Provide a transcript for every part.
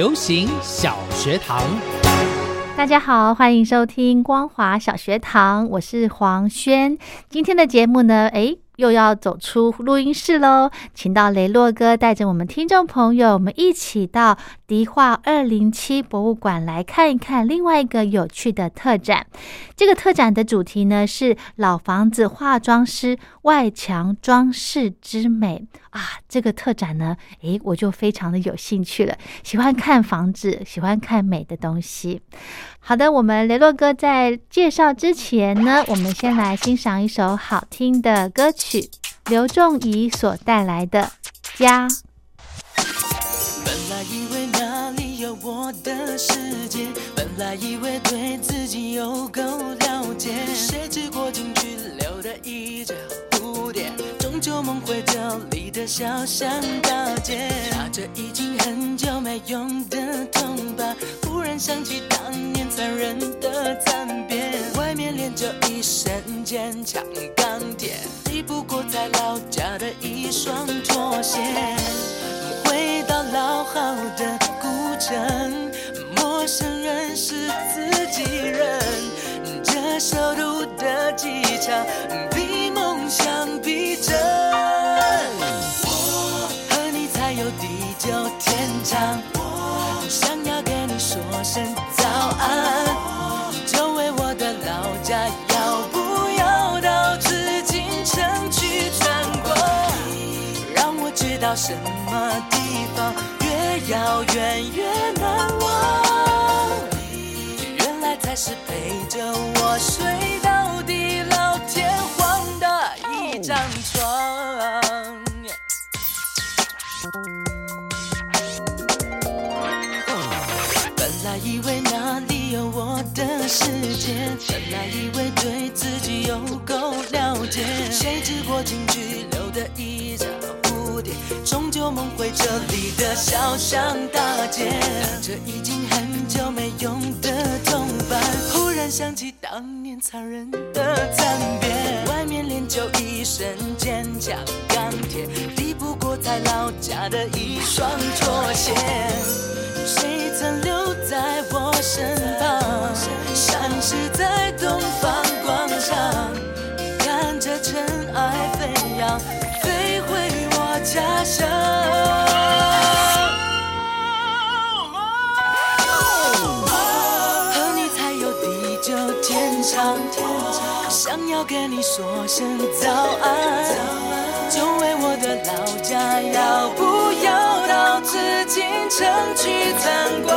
流行小学堂，大家好，欢迎收听光华小学堂，我是黄轩。今天的节目呢，诶。又要走出录音室喽，请到雷洛哥带着我们听众朋友，我们一起到迪化二零七博物馆来看一看另外一个有趣的特展。这个特展的主题呢是老房子化妆师外墙装饰之美啊。这个特展呢，诶，我就非常的有兴趣了，喜欢看房子，喜欢看美的东西。好的，我们雷洛哥在介绍之前呢，我们先来欣赏一首好听的歌曲，刘仲怡所带来的《家》。本来以为那里有我的世界，本来以为对自己有够了解，谁知过境去留的一旧，梦回这里的小巷大街，拿着已经很久没用的铜板。忽然想起当年残忍的惨变，外面练就一身坚强钢铁，抵不过在老家的一双拖鞋。回到老好的古城，陌生人是自己人，这首都的机场比梦想逼真。到什么地方越遥远越难忘。原来才是陪着我睡到地老天荒的一张床。本来以为那里有我的世界，本来以为梦回这里的小巷大街。拿着已经很久没用的铜板，忽然想起当年残忍的惨变，外面练就一身坚强钢铁，抵不过在老家的一双拖鞋。谁曾留在我身旁？闪失在东方广场，看着尘埃飞扬，家乡。和你才有地久天长，想要跟你说声早安，久违我的老家，要不要到紫禁城去参观？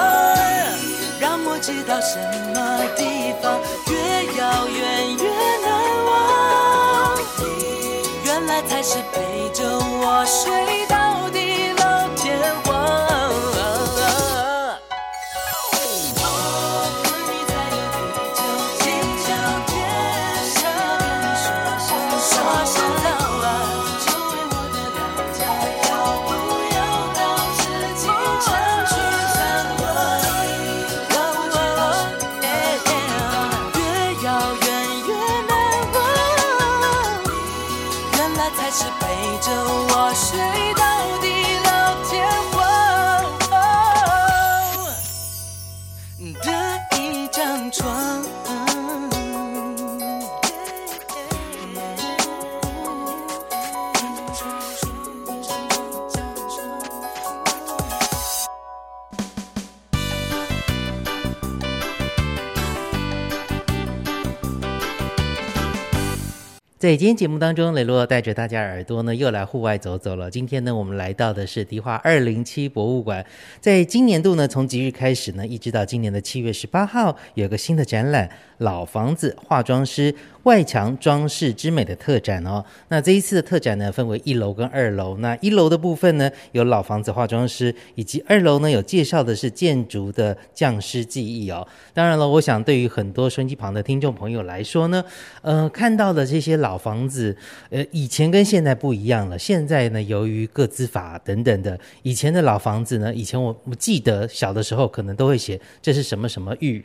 让我知道什么地方越遥远越难忘。原来才是陪着水的一张床。在今天节目当中，雷洛带着大家耳朵呢，又来户外走走了。今天呢，我们来到的是迪化二零七博物馆。在今年度呢，从即日开始呢，一直到今年的七月十八号，有个新的展览《老房子化妆师外墙装饰之美》的特展哦。那这一次的特展呢，分为一楼跟二楼。那一楼的部分呢，有老房子化妆师，以及二楼呢，有介绍的是建筑的匠师技艺哦。当然了，我想对于很多收音机旁的听众朋友来说呢，呃，看到的这些老房子，呃，以前跟现在不一样了。现在呢，由于各资法等等的，以前的老房子呢，以前我我记得小的时候可能都会写这是什么什么玉。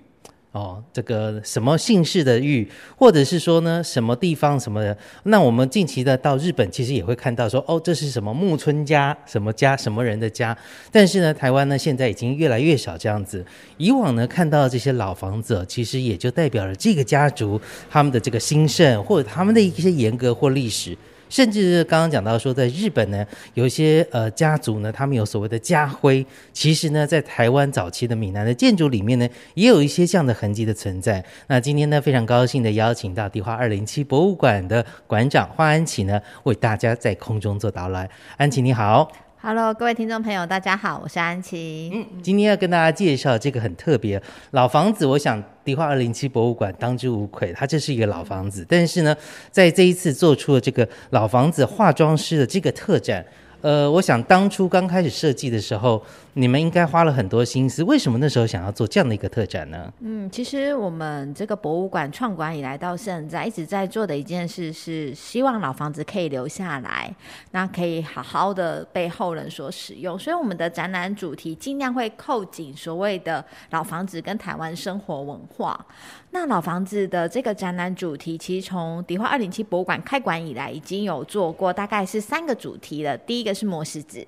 哦，这个什么姓氏的玉，或者是说呢，什么地方什么的？那我们近期的到日本，其实也会看到说，哦，这是什么木村家，什么家，什么人的家。但是呢，台湾呢，现在已经越来越少这样子。以往呢，看到这些老房子，其实也就代表了这个家族他们的这个兴盛，或者他们的一些严格或历史。甚至刚刚讲到说，在日本呢，有一些呃家族呢，他们有所谓的家徽。其实呢，在台湾早期的闽南的建筑里面呢，也有一些这样的痕迹的存在。那今天呢，非常高兴的邀请到迪化二零七博物馆的馆长花安琪呢，为大家在空中做导览。安琪你好。Hello，各位听众朋友，大家好，我是安琪。嗯，今天要跟大家介绍这个很特别老房子。我想迪化二零七博物馆当之无愧，它这是一个老房子。但是呢，在这一次做出了这个老房子化妆师的这个特展，呃，我想当初刚开始设计的时候，你们应该花了很多心思。为什么那时候想要做这样的一个特展呢？嗯，其实我们这个博物馆创馆以来到现在，一直在做的一件事是希望老房子可以留下来，那可以好好的被后人所使用。所以我们的展览主题尽量会扣紧所谓的老房子跟台湾生活文化。那老房子的这个展览主题，其实从迪化二零七博物馆开馆以来，已经有做过，大概是三个主题了。第一个是磨石子，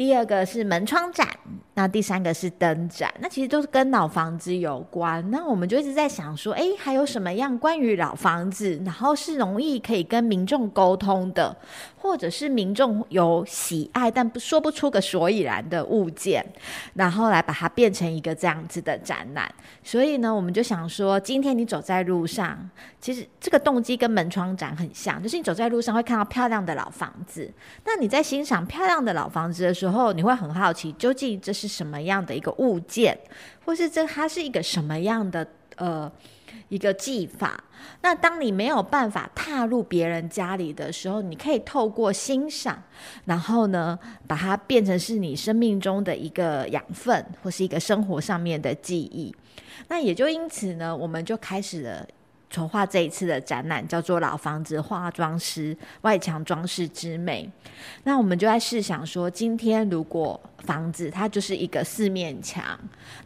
第二个是门窗展，那第三个是灯展，那其实都是跟老房子有关。那我们就一直在想说，哎，还有什么样关于老房子，然后是容易可以跟民众沟通的，或者是民众有喜爱但不说不出个所以然的物件，然后来把它变成一个这样子的展览。所以呢，我们就想说，今天你走在路上，其实这个动机跟门窗展很像，就是你走在路上会看到漂亮的老房子。那你在欣赏漂亮的老房子的时候，后你会很好奇，究竟这是什么样的一个物件，或是这它是一个什么样的呃一个技法？那当你没有办法踏入别人家里的时候，你可以透过欣赏，然后呢，把它变成是你生命中的一个养分，或是一个生活上面的记忆。那也就因此呢，我们就开始了。筹划这一次的展览叫做《老房子化妆师外墙装饰之美》。那我们就在试想说，今天如果房子它就是一个四面墙，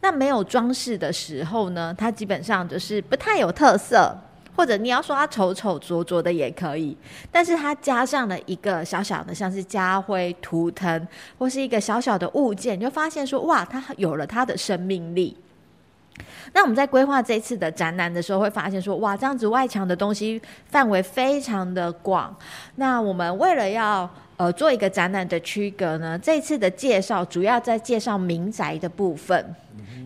那没有装饰的时候呢，它基本上就是不太有特色，或者你要说它丑丑拙拙的也可以。但是它加上了一个小小的，像是家徽、图腾，或是一个小小的物件，你就发现说，哇，它有了它的生命力。那我们在规划这次的展览的时候，会发现说，哇，这样子外墙的东西范围非常的广。那我们为了要呃做一个展览的区隔呢，这次的介绍主要在介绍民宅的部分。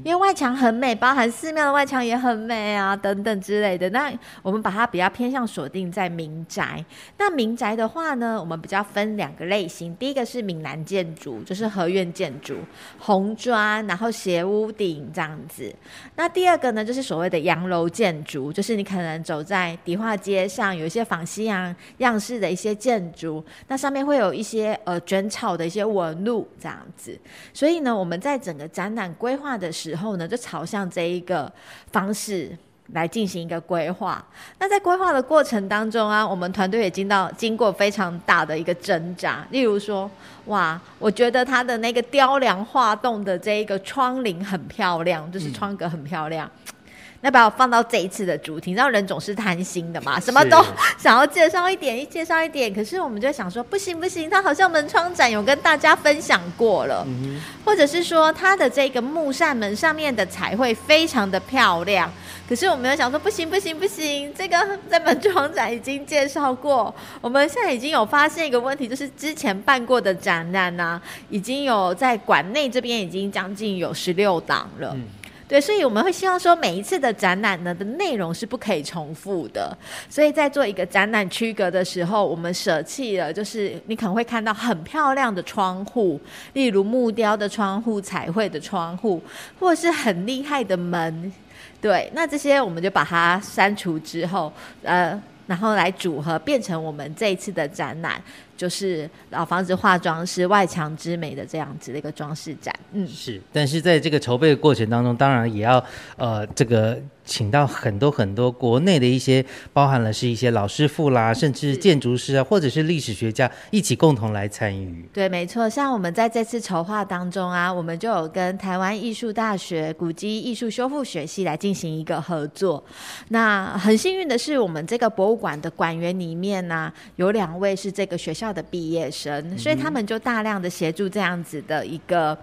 因为外墙很美，包含寺庙的外墙也很美啊，等等之类的。那我们把它比较偏向锁定在民宅。那民宅的话呢，我们比较分两个类型。第一个是闽南建筑，就是合院建筑，红砖，然后斜屋顶这样子。那第二个呢，就是所谓的洋楼建筑，就是你可能走在迪化街上，有一些仿西洋样式的一些建筑，那上面会有一些呃卷草的一些纹路这样子。所以呢，我们在整个展览规划的时候呢，就朝向这一个方式来进行一个规划。那在规划的过程当中啊，我们团队也经到经过非常大的一个挣扎。例如说，哇，我觉得它的那个雕梁画栋的这一个窗棂很漂亮，就是窗格很漂亮。那把我放到这一次的主题，你知道人总是贪心的嘛，什么都 想要介绍一点，一介绍一点。可是我们就想说，不行不行，它好像门窗展有跟大家分享过了，或者是说它的这个木扇门上面的彩绘非常的漂亮。可是我们又想说，不行不行不行，这个在门窗展已经介绍过。我们现在已经有发现一个问题，就是之前办过的展览呢、已经有在馆内这边已经将近有十六档了。对，所以我们会希望说，每一次的展览呢的内容是不可以重复的。所以在做一个展览区隔的时候，我们舍弃了，就是你可能会看到很漂亮的窗户，例如木雕的窗户、彩绘的窗户，或者是很厉害的门。对，那这些我们就把它删除之后，呃，然后来组合变成我们这一次的展览，就是老房子化妆师外墙之美的这样子的一个装饰展。嗯，是，但是在这个筹备的过程当中，当然也要呃这个。请到很多很多国内的一些，包含了是一些老师傅啦，甚至建筑师啊，或者是历史学家一起共同来参与。对，没错。像我们在这次筹划当中啊，我们就有跟台湾艺术大学古迹艺术修复学系来进行一个合作。那很幸运的是，我们这个博物馆的馆员里面呢，有两位是这个学校的毕业生，所以他们就大量的协助这样子的一个。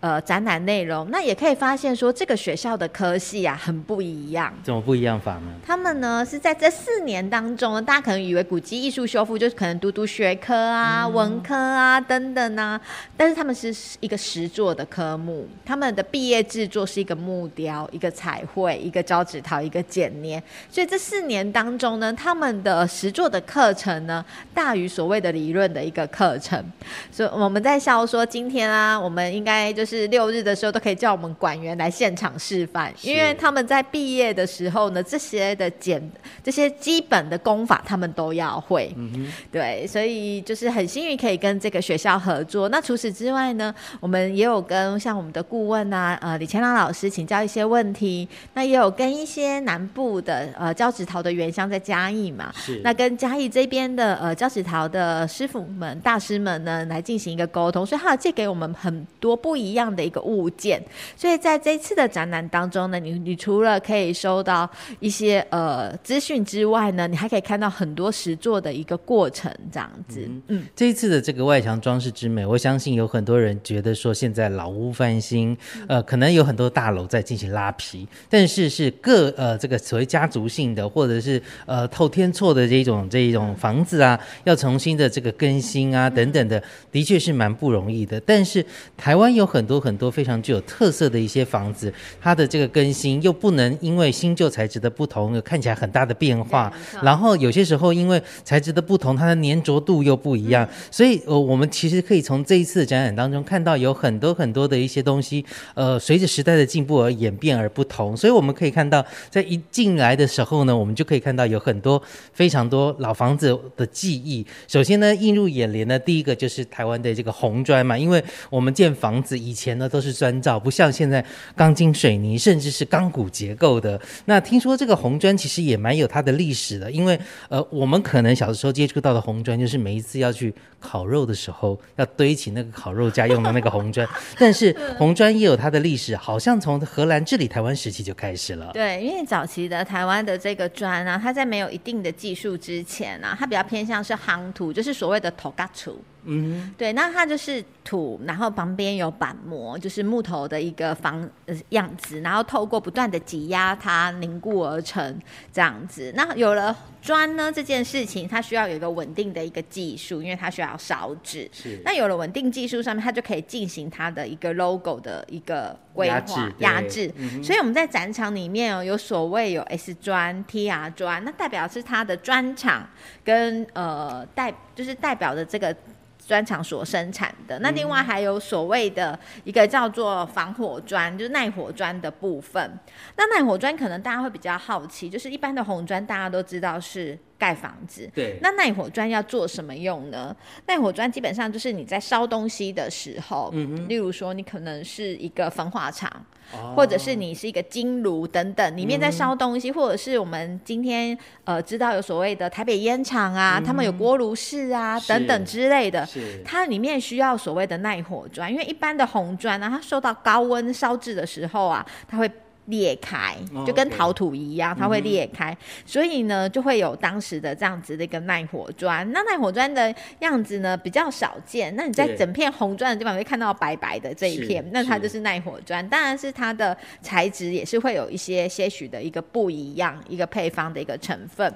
呃，展览内容那也可以发现说，这个学校的科系啊很不一样。怎么不一样法呢？他们呢是在这四年当中呢，大家可能以为古籍艺术修复就是可能读读学科啊、文科啊等等啊，但是他们是一个实作的科目。他们的毕业制作是一个木雕、一个彩绘、一个胶纸陶、一个剪捏。所以这四年当中呢，他们的实作的课程呢大于所谓的理论的一个课程。所以我们在笑说，今天啊，我们应该就是。是六日的时候都可以叫我们管员来现场示范，因为他们在毕业的时候呢，这些的简这些基本的功法他们都要会。嗯对，所以就是很幸运可以跟这个学校合作。那除此之外呢，我们也有跟像我们的顾问啊，呃，李千朗老师请教一些问题。那也有跟一些南部的呃胶纸陶的原乡在嘉义嘛，是。那跟嘉义这边的呃胶纸陶的师傅们、大师们呢，来进行一个沟通，所以他有借给我们很多不一样。样的一个物件，所以在这次的展览当中呢，你你除了可以收到一些呃资讯之外呢，你还可以看到很多实作的一个过程，这样子。嗯，这一次的这个外墙装饰之美，我相信有很多人觉得说现在老屋翻新，呃，可能有很多大楼在进行拉皮，但是是各呃这个所谓家族性的或者是呃透天错的这种这一种房子啊，要重新的这个更新啊等等的，的确是蛮不容易的。但是台湾有很多很多非常具有特色的一些房子，它的这个更新又不能因为新旧材质的不同，看起来很大的变化。然后有些时候因为材质的不同，它的粘着度又不一样。所以，呃，我们其实可以从这一次的展览当中看到有很多很多的一些东西，呃，随着时代的进步而演变而不同。所以我们可以看到，在一进来的时候呢，我们就可以看到有很多非常多老房子的记忆。首先呢，映入眼帘的第一个就是台湾的这个红砖嘛，因为我们建房子以前呢都是砖造，不像现在钢筋水泥，甚至是钢骨结构的。那听说这个红砖其实也蛮有它的历史的，因为呃，我们可能小的时候接触到的红砖，就是每一次要去烤肉的时候，要堆起那个烤肉架用的那个红砖。但是 红砖也有它的历史，好像从荷兰治理台湾时期就开始了。对，因为早期的台湾的这个砖啊，它在没有一定的技术之前啊，它比较偏向是夯土，就是所谓的头嘎土。嗯，对，那它就是土，然后旁边有板模，就是木头的一个房呃样子，然后透过不断的挤压它凝固而成这样子。那有了砖呢这件事情，它需要有一个稳定的一个技术，因为它需要烧制。是。那有了稳定技术上面，它就可以进行它的一个 logo 的一个规划压制。所以我们在展场里面哦，有所谓有 S 砖、TR 砖，那代表是它的砖厂跟呃代就是代表的这个。砖厂所生产的，那另外还有所谓的一个叫做防火砖，就是耐火砖的部分。那耐火砖可能大家会比较好奇，就是一般的红砖大家都知道是盖房子，对。那耐火砖要做什么用呢？耐火砖基本上就是你在烧东西的时候，嗯例如说你可能是一个焚化厂。或者是你是一个金炉等等，里面在烧东西，或者是我们今天呃知道有所谓的台北烟厂啊，他们有锅炉室啊等等之类的，它里面需要所谓的耐火砖，因为一般的红砖呢，它受到高温烧制的时候啊，它会。裂开就跟陶土一样，它会裂开，所以呢就会有当时的这样子的一个耐火砖。那耐火砖的样子呢比较少见，那你在整片红砖的地方会看到白白的这一片，那它就是耐火砖。当然是它的材质也是会有一些些许的一个不一样，一个配方的一个成分。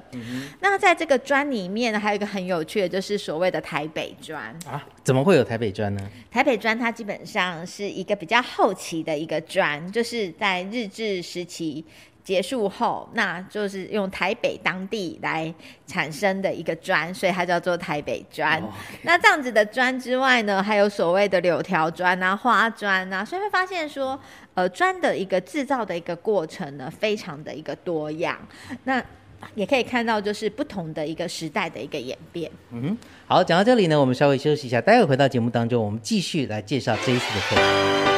那在这个砖里面呢，还有一个很有趣的，就是所谓的台北砖啊。怎么会有台北砖呢？台北砖它基本上是一个比较后期的一个砖，就是在日治时期结束后，那就是用台北当地来产生的一个砖，所以它叫做台北砖。那这样子的砖之外呢，还有所谓的柳条砖啊、花砖啊，所以会发现说，呃，砖的一个制造的一个过程呢，非常的一个多样。那也可以看到，就是不同的一个时代的一个演变。嗯，好，讲到这里呢，我们稍微休息一下，待会回到节目当中，我们继续来介绍这一次的课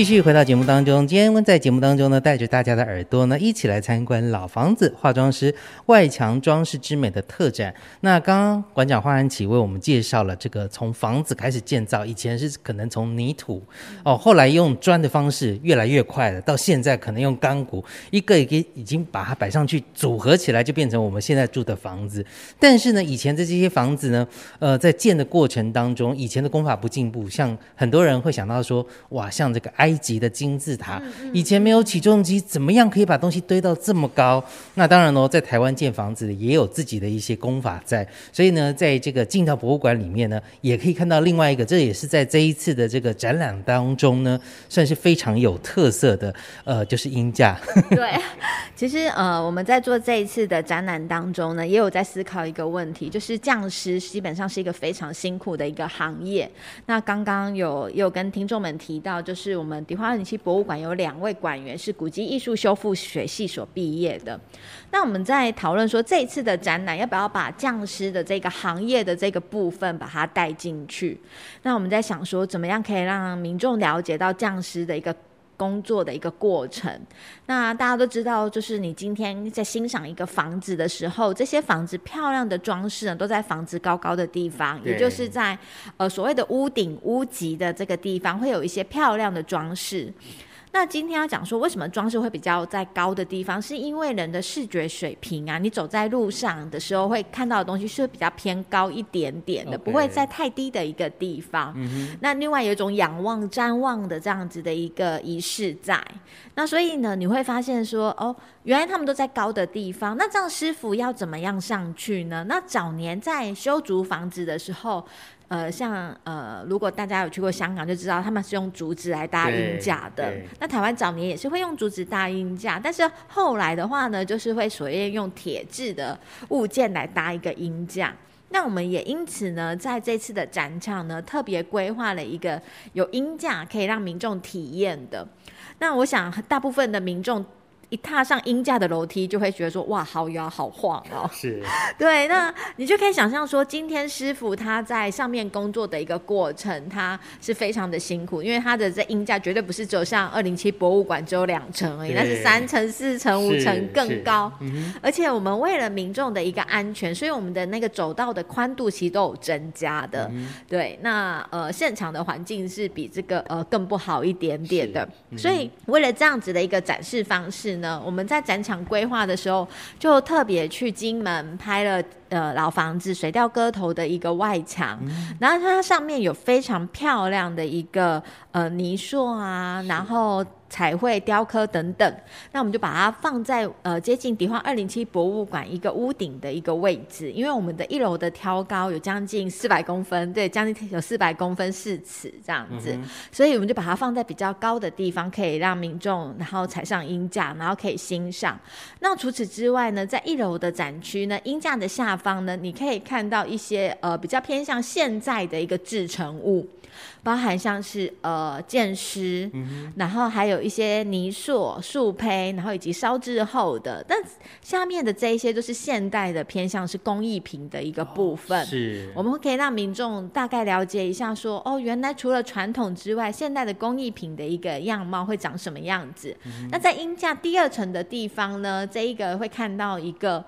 继续回到节目当中，今天在节目当中呢，带着大家的耳朵呢，一起来参观老房子化妆师外墙装饰之美的特展。那刚刚馆长花安琪为我们介绍了这个从房子开始建造，以前是可能从泥土哦，后来用砖的方式越来越快了，到现在可能用钢骨一个一个已经把它摆上去组合起来，就变成我们现在住的房子。但是呢，以前的这些房子呢，呃，在建的过程当中，以前的工法不进步，像很多人会想到说，哇，像这个埃埃及的金字塔，以前没有起重机，怎么样可以把东西堆到这么高？那当然喽，在台湾建房子也有自己的一些功法在，所以呢，在这个进到博物馆里面呢，也可以看到另外一个，这也是在这一次的这个展览当中呢，算是非常有特色的，呃，就是鹰架。对，其实呃，我们在做这一次的展览当中呢，也有在思考一个问题，就是匠师基本上是一个非常辛苦的一个行业。那刚刚有有跟听众们提到，就是我们迪化二零七博物馆有两位馆员是古籍艺术修复学系所毕业的。那我们在讨论说，这次的展览要不要把匠师的这个行业的这个部分把它带进去？那我们在想说，怎么样可以让民众了解到匠师的一个工作的一个过程。那大家都知道，就是你今天在欣赏一个房子的时候，这些房子漂亮的装饰呢，都在房子高高的地方，也就是在呃所谓的屋顶、屋脊的这个地方，会有一些漂亮的装饰。那今天要讲说，为什么装饰会比较在高的地方，是因为人的视觉水平啊，你走在路上的时候会看到的东西是比较偏高一点点的不会在太低的一个地方。那另外有一种仰望、瞻望的这样子的一个仪式在。那所以呢，你会发现说，哦，原来他们都在高的地方。那这样师傅要怎么样上去呢？那早年在修筑房子的时候。呃，像呃，如果大家有去过香港，就知道他们是用竹子来搭对鹰架的。那台湾早年也是会用竹子搭鹰架，但是后来的话呢，就是会所谓用铁制的物件来搭一个鹰架。那我们也因此呢，在这次的展场呢，特别规划了一个有鹰架可以让民众体验的。那我想，大部分的民众一踏上鹰架的楼梯，就会觉得说：“哇，好摇好晃哦。”是。对，那你就可以想象说，今天师傅他在上面工作的一个过程，他是非常的辛苦，因为他的这鹰架绝对不是只有像二零七博物馆只有两层而已，那是三层、四层、五层更高。嗯而且我们为了民众的一个安全，所以我们的那个走道的宽度其实都有增加的。嗯对，那呃现场的环境是比这个呃更不好一点点的，嗯所以为了这样子的一个展示方式呢，我们在展场规划的时候就特别去金门拍了。呃，老房子水调歌头的一个外墙，嗯。然后它上面有非常漂亮的一个呃泥塑啊，然后彩绘雕刻等等，那我们就把它放在呃接近迪化二零七博物馆一个屋顶的一个位置，因为我们的一楼的挑高有将近四百公分，对，将近有四百公分四尺这样子，所以我们就把它放在比较高的地方，可以让民众然后踩上鹰架，然后可以欣赏。那除此之外呢，在一楼的展区呢，鹰架的下方呢，你可以看到一些呃比较偏向现在的一个制成物。包含像是呃剑师，然后还有一些泥塑、树胚，然后以及烧制后的，但下面的这一些都是现代的偏向是工艺品的一个部分。是我们可以让民众大概了解一下说哦，原来除了传统之外，现代的工艺品的一个样貌会长什么样子。那在鹰架第二层的地方呢，这一个会看到一个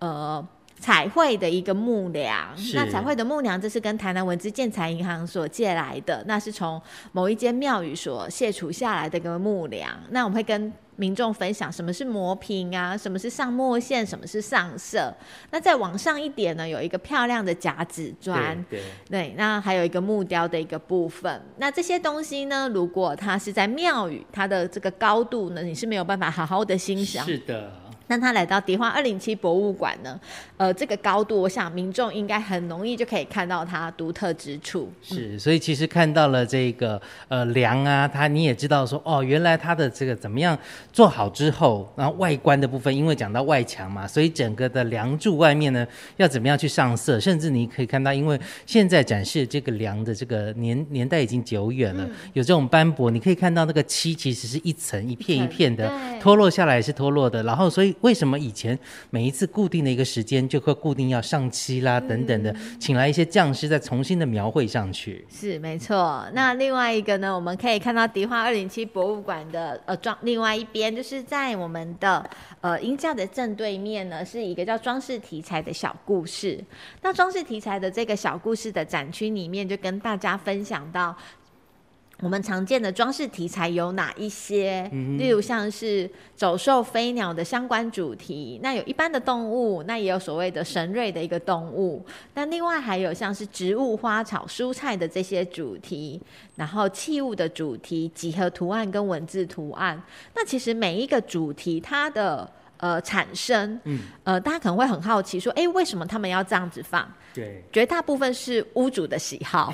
呃。彩绘的一个木梁，那彩绘的木梁，这是跟台南文资建材银行所借来的，那是从某一间庙宇所卸除下来的一个木梁。那我们会跟民众分享什么是磨平啊，什么是上墨线，什么是上色。那再往上一点呢，有一个漂亮的夹子砖，对对，那还有一个木雕的一个部分。那这些东西呢，如果它是在庙宇，它的这个高度呢，你是没有办法好好的欣赏。是的。那他来到迪化二零七博物馆呢，呃，这个高度，我想民众应该很容易就可以看到它独特之处。是，所以其实看到了这个呃梁啊，它你也知道说哦，原来它的这个怎么样做好之后，然后外观的部分，因为讲到外墙嘛，所以整个的梁柱外面呢要怎么样去上色，甚至你可以看到，因为现在展示这个梁的这个年年代已经久远了，有这种斑驳，你可以看到那个漆其实是一层一片一片的脱落下来是脱落的，然后所以为什么以前每一次固定的一个时间就会固定要上漆啦等等的，请来一些匠师再重新的描绘上去。是没错。那另外一个呢，我们可以看到迪化二零七博物馆的呃装，另外一边就是在我们的呃音架的正对面呢，是一个叫装饰题材的小故事。那装饰题材的这个小故事的展区里面，就跟大家分享到。我们常见的装饰题材有哪一些？嗯例如像是走兽、飞鸟的相关主题，那有一般的动物，那也有所谓的神瑞的一个动物。那另外还有像是植物、花草、蔬菜的这些主题，然后器物的主题、几何图案跟文字图案。那其实每一个主题它的呃产生，嗯，呃，大家可能会很好奇说，诶，为什么他们要这样子放？对，绝大部分是屋主的喜好。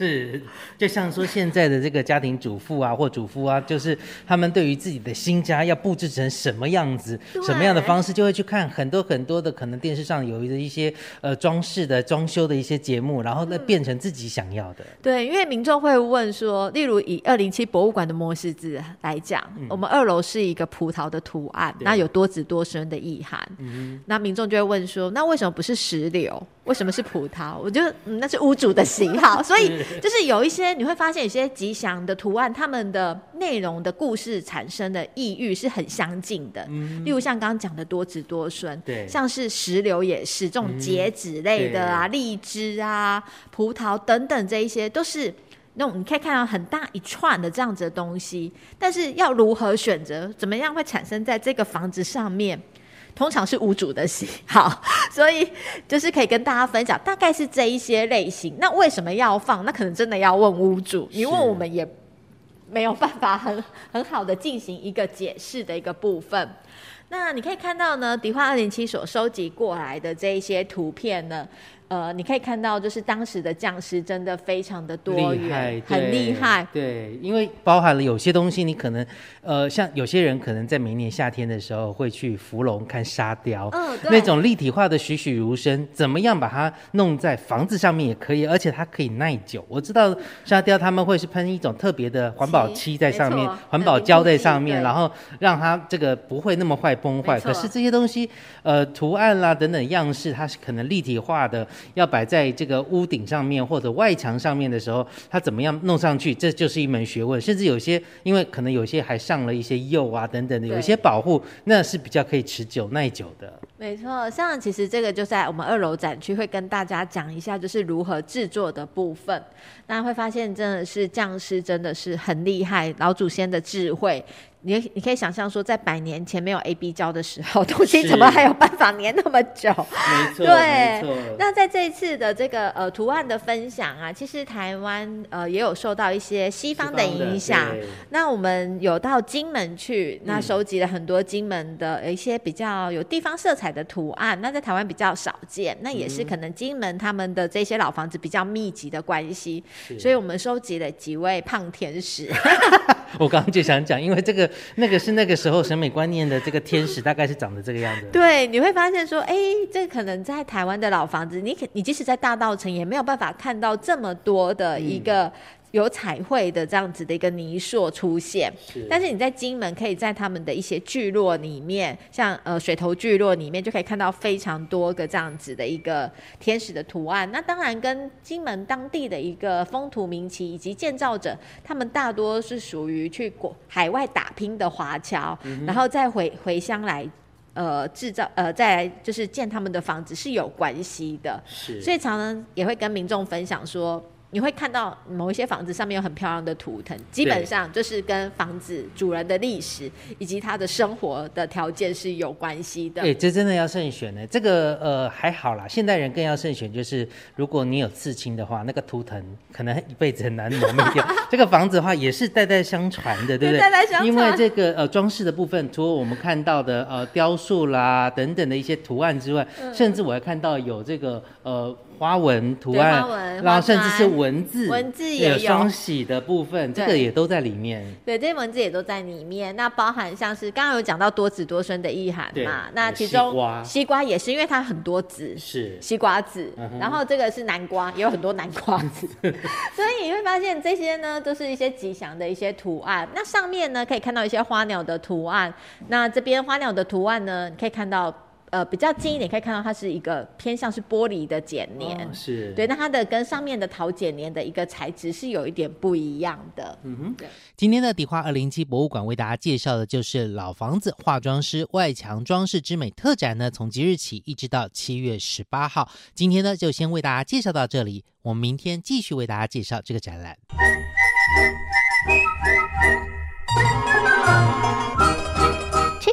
是，就像说现在的这个家庭主妇啊，或主妇啊，就是他们对于自己的新家要布置成什么样子、什么样的方式，就会去看很多很多的可能电视上有的一些呃装饰的、装修的一些节目，然后嗯再变成自己想要的。对，因为民众会问说，例如以二零七博物馆的模式字来讲，我们二楼是一个葡萄的图案，那有多子多孙的意涵。嗯那民众就会问说，那为什么不是石榴？为什么是葡萄？我觉得，嗯，那是屋主的喜好，所以就是有一些你会发现，有些吉祥的图案，它们的内容的故事产生的意欲是很相近的。例如像刚刚讲的多子多孙，对像是石榴也是这种节子类的啊，荔枝啊、葡萄等等，这一些都是。那种你可以看到很大一串的这样子的东西，但是要如何选择，怎么样会产生在这个房子上面，通常是屋主的喜 好，所以就是可以跟大家分享，大概是这一些类型。那为什么要放？那可能真的要问屋主，你问我们也没有办法很很好的进行一个解释的一个部分。那你可以看到呢，迪化二零七所收集过来的这一些图片呢，呃，你可以看到就是当时的匠师真的非常的多厉害元，很厉害。对，因为包含了有些东西，你可能呃，像有些人可能在明年夏天的时候会去芙蓉看沙雕，嗯对那种立体化的栩栩如生，怎么样把它弄在房子上面也可以，而且它可以耐久。我知道沙雕他们会是喷一种特别的环保漆在上面，环保胶在上面，然后让它这个不会那么快崩坏。可是这些东西，呃，图案啦等等样式，它是可能立体化的，要摆在这个屋顶上面或者外墙上面的时候，它怎么样弄上去，这就是一门学问。甚至有些，因为可能有些还上了一些釉啊等等的，有一些保护，那是比较可以持久耐久的。没错，像其实这个就在我们二楼展区会跟大家讲一下，就是如何制作的部分。那会发现真的是匠师真的是很厉害，老祖先的智慧。你你可以想象说，在百年前没有 A B 胶的时候，东西怎么还有办法粘那么久？没错，对。那在这一次的这个呃图案的分享啊，其实台湾呃也有受到一些西方的影响。那我们有到金门去，那嗯收集了很多金门的一些比较有地方色彩的图案，那在台湾比较少见，那也嗯是可能金门他们的这些老房子比较密集的关系，所以我们收集了几位胖天使。我刚刚就想讲，因为这个那个是那个时候审美观念的这个天使，大概是长得这个样子。对，你会发现说，哎，这可能在台湾的老房子，你可你即使在大道城也没有办法看到这么多的一个有彩绘的这样子的一个泥塑出现。是但是你在金门可以在他们的一些聚落里面，像呃水头聚落里面，就可以看到非常多个这样子的一个天使的图案。那当然跟金门当地的一个风土民情以及建造者，他们大多是属于去国海外打拼的华侨，然后再回回乡来。呃，制造呃，再来就是建他们的房子是有关系的，是，所以常常也会跟民众分享说，你会看到某一些房子上面有很漂亮的图腾，基本上就是跟房子主人的历史以及他的生活的条件是有关系的。对，这真的要慎选呢。这个呃还好啦，现代人更要慎选，就是如果你有刺青的话，那个图腾可能一辈子很难磨灭掉。这个房子的话也是代代相传的，对不对？代代相传因为这个呃装饰的部分，除了我们看到的呃雕塑啦等等的一些图案之外，甚至我还看到有这个呃。花纹图案然后甚至是文字，文字也有双喜的部分，这个也都在里面。对，这些文字也都在里面。那包含像是刚刚有讲到多子多孙的意涵嘛，那其中西瓜西瓜也是因为它很多籽，是，西瓜籽嗯，然后这个是南瓜，也有很多南瓜籽，所以你会发现这些呢都是一些吉祥的一些图案。那上面呢可以看到一些花鸟的图案，那这边花鸟的图案呢，你可以看到。呃，比较近一点可以看到它是一个偏向是玻璃的剪黏，哦是，对，那它的跟上面的陶剪黏的一个材质是有一点不一样的。嗯哼。今天的迪化二零七博物馆为大家介绍的就是老房子化妆师外墙装饰之美特展呢，从即日起一直到七月十八号。今天呢，就先为大家介绍到这里，我们明天继续为大家介绍这个展览。